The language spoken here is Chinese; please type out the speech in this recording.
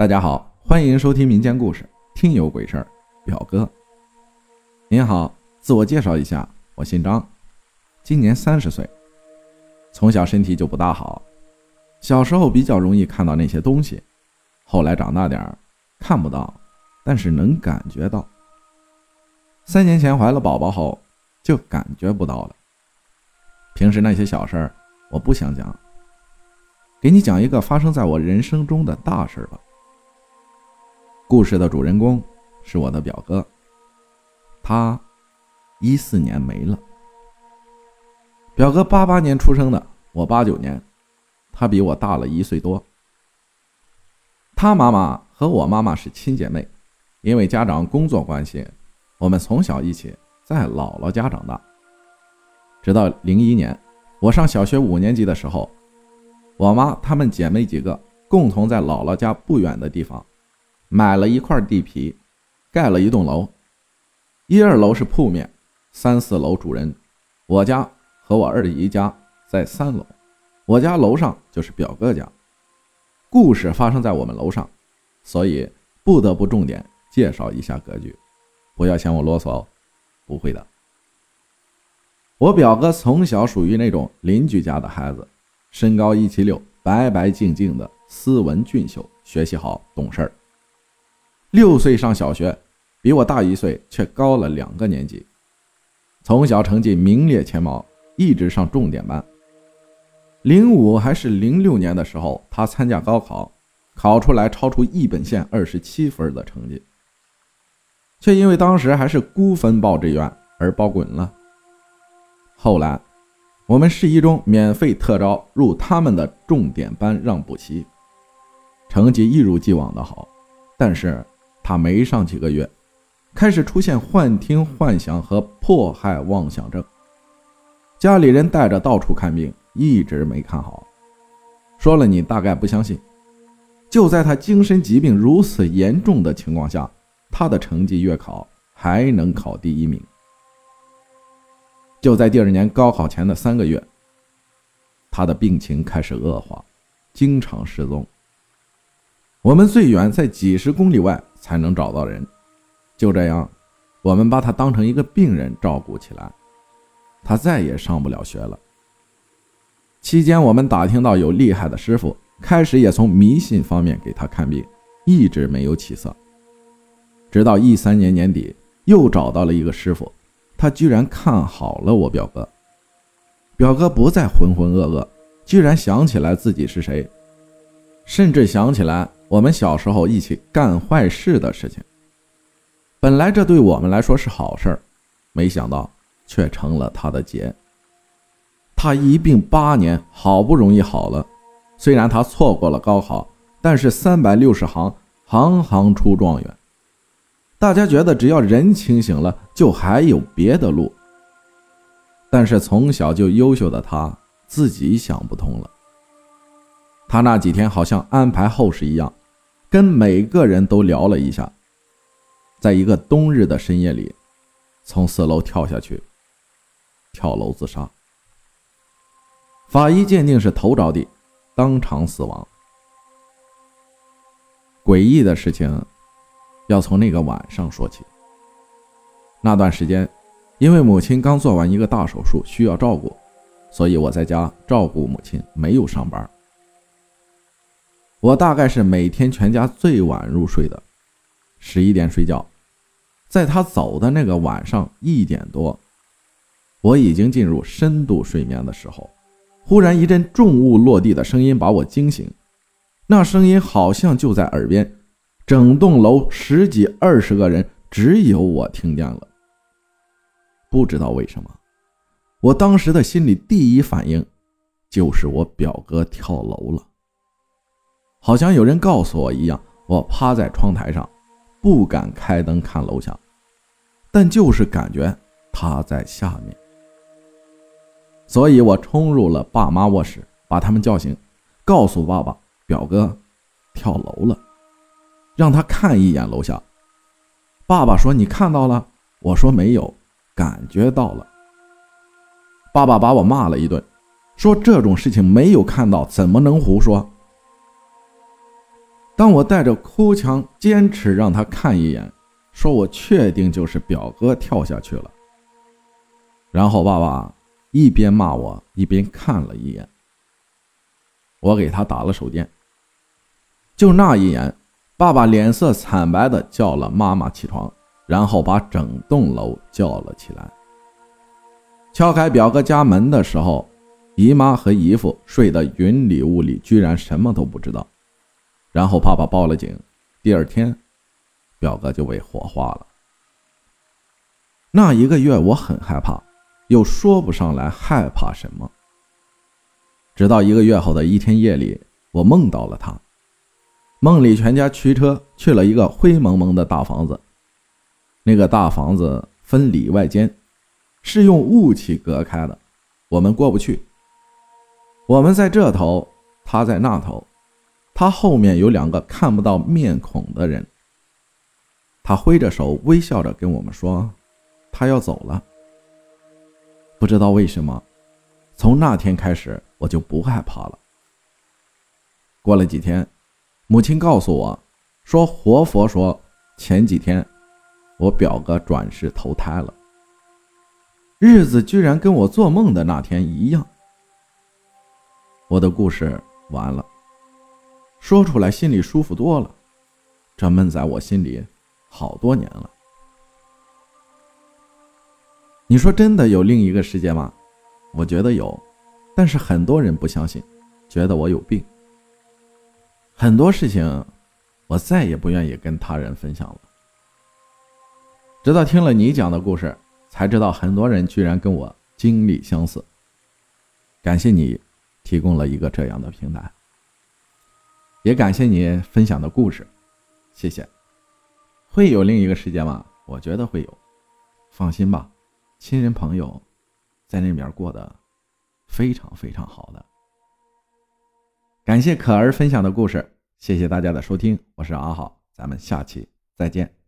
大家好，欢迎收听民间故事《听有鬼事儿》。表哥，您好，自我介绍一下，我姓张，今年三十岁，从小身体就不大好，小时候比较容易看到那些东西，后来长大点儿看不到，但是能感觉到。三年前怀了宝宝后就感觉不到了。平时那些小事儿我不想讲，给你讲一个发生在我人生中的大事儿吧。故事的主人公是我的表哥，他一四年没了。表哥八八年出生的，我八九年，他比我大了一岁多。他妈妈和我妈妈是亲姐妹，因为家长工作关系，我们从小一起在姥姥家长大。直到零一年，我上小学五年级的时候，我妈她们姐妹几个共同在姥姥家不远的地方。买了一块地皮，盖了一栋楼，一二楼是铺面，三四楼主人，我家和我二姨家在三楼，我家楼上就是表哥家。故事发生在我们楼上，所以不得不重点介绍一下格局，不要嫌我啰嗦哦，不会的。我表哥从小属于那种邻居家的孩子，身高一七六，白白净净的，斯文俊秀，学习好，懂事儿。六岁上小学，比我大一岁，却高了两个年级。从小成绩名列前茅，一直上重点班。零五还是零六年的时候，他参加高考，考出来超出一本线二十七分的成绩，却因为当时还是估分报志愿而报滚了。后来，我们市一中免费特招入他们的重点班让补习，成绩一如既往的好，但是。他没上几个月，开始出现幻听、幻想和迫害妄想症。家里人带着到处看病，一直没看好。说了你大概不相信。就在他精神疾病如此严重的情况下，他的成绩月考还能考第一名。就在第二年高考前的三个月，他的病情开始恶化，经常失踪。我们最远在几十公里外。才能找到人。就这样，我们把他当成一个病人照顾起来。他再也上不了学了。期间，我们打听到有厉害的师傅，开始也从迷信方面给他看病，一直没有起色。直到一三年年底，又找到了一个师傅，他居然看好了我表哥。表哥不再浑浑噩噩，居然想起来自己是谁，甚至想起来。我们小时候一起干坏事的事情，本来这对我们来说是好事儿，没想到却成了他的劫。他一病八年，好不容易好了。虽然他错过了高考，但是三百六十行，行行出状元。大家觉得只要人清醒了，就还有别的路。但是从小就优秀的他自己想不通了。他那几天好像安排后事一样。跟每个人都聊了一下，在一个冬日的深夜里，从四楼跳下去，跳楼自杀。法医鉴定是头着地，当场死亡。诡异的事情要从那个晚上说起。那段时间，因为母亲刚做完一个大手术，需要照顾，所以我在家照顾母亲，没有上班。我大概是每天全家最晚入睡的，十一点睡觉。在他走的那个晚上一点多，我已经进入深度睡眠的时候，忽然一阵重物落地的声音把我惊醒。那声音好像就在耳边，整栋楼十几二十个人只有我听见了。不知道为什么，我当时的心里第一反应就是我表哥跳楼了。好像有人告诉我一样，我趴在窗台上，不敢开灯看楼下，但就是感觉他在下面，所以我冲入了爸妈卧室，把他们叫醒，告诉爸爸表哥跳楼了，让他看一眼楼下。爸爸说：“你看到了？”我说：“没有，感觉到了。”爸爸把我骂了一顿，说：“这种事情没有看到，怎么能胡说？”当我带着哭腔坚持让他看一眼，说我确定就是表哥跳下去了。然后爸爸一边骂我一边看了一眼，我给他打了手电。就那一眼，爸爸脸色惨白的叫了妈妈起床，然后把整栋楼叫了起来。敲开表哥家门的时候，姨妈和姨父睡得云里雾里，居然什么都不知道。然后爸爸报了警，第二天，表哥就被火化了。那一个月我很害怕。又说不上来害怕什么。直到一个月后的一天夜里，我梦到了他。梦里全家驱车去了一个灰蒙蒙的大房子，那个大房子分里外间，是用雾气隔开的，我们过不去。我们在这头，他在那头，他后面有两个看不到面孔的人。他挥着手，微笑着跟我们说：“他要走了。”不知道为什么，从那天开始我就不害怕了。过了几天，母亲告诉我，说活佛说前几天我表哥转世投胎了，日子居然跟我做梦的那天一样。我的故事完了，说出来心里舒服多了，这闷在我心里好多年了。你说真的有另一个世界吗？我觉得有，但是很多人不相信，觉得我有病。很多事情，我再也不愿意跟他人分享了。直到听了你讲的故事，才知道很多人居然跟我经历相似。感谢你提供了一个这样的平台，也感谢你分享的故事，谢谢。会有另一个世界吗？我觉得会有，放心吧。亲人朋友，在那边过得非常非常好的。感谢可儿分享的故事，谢谢大家的收听，我是阿浩，咱们下期再见。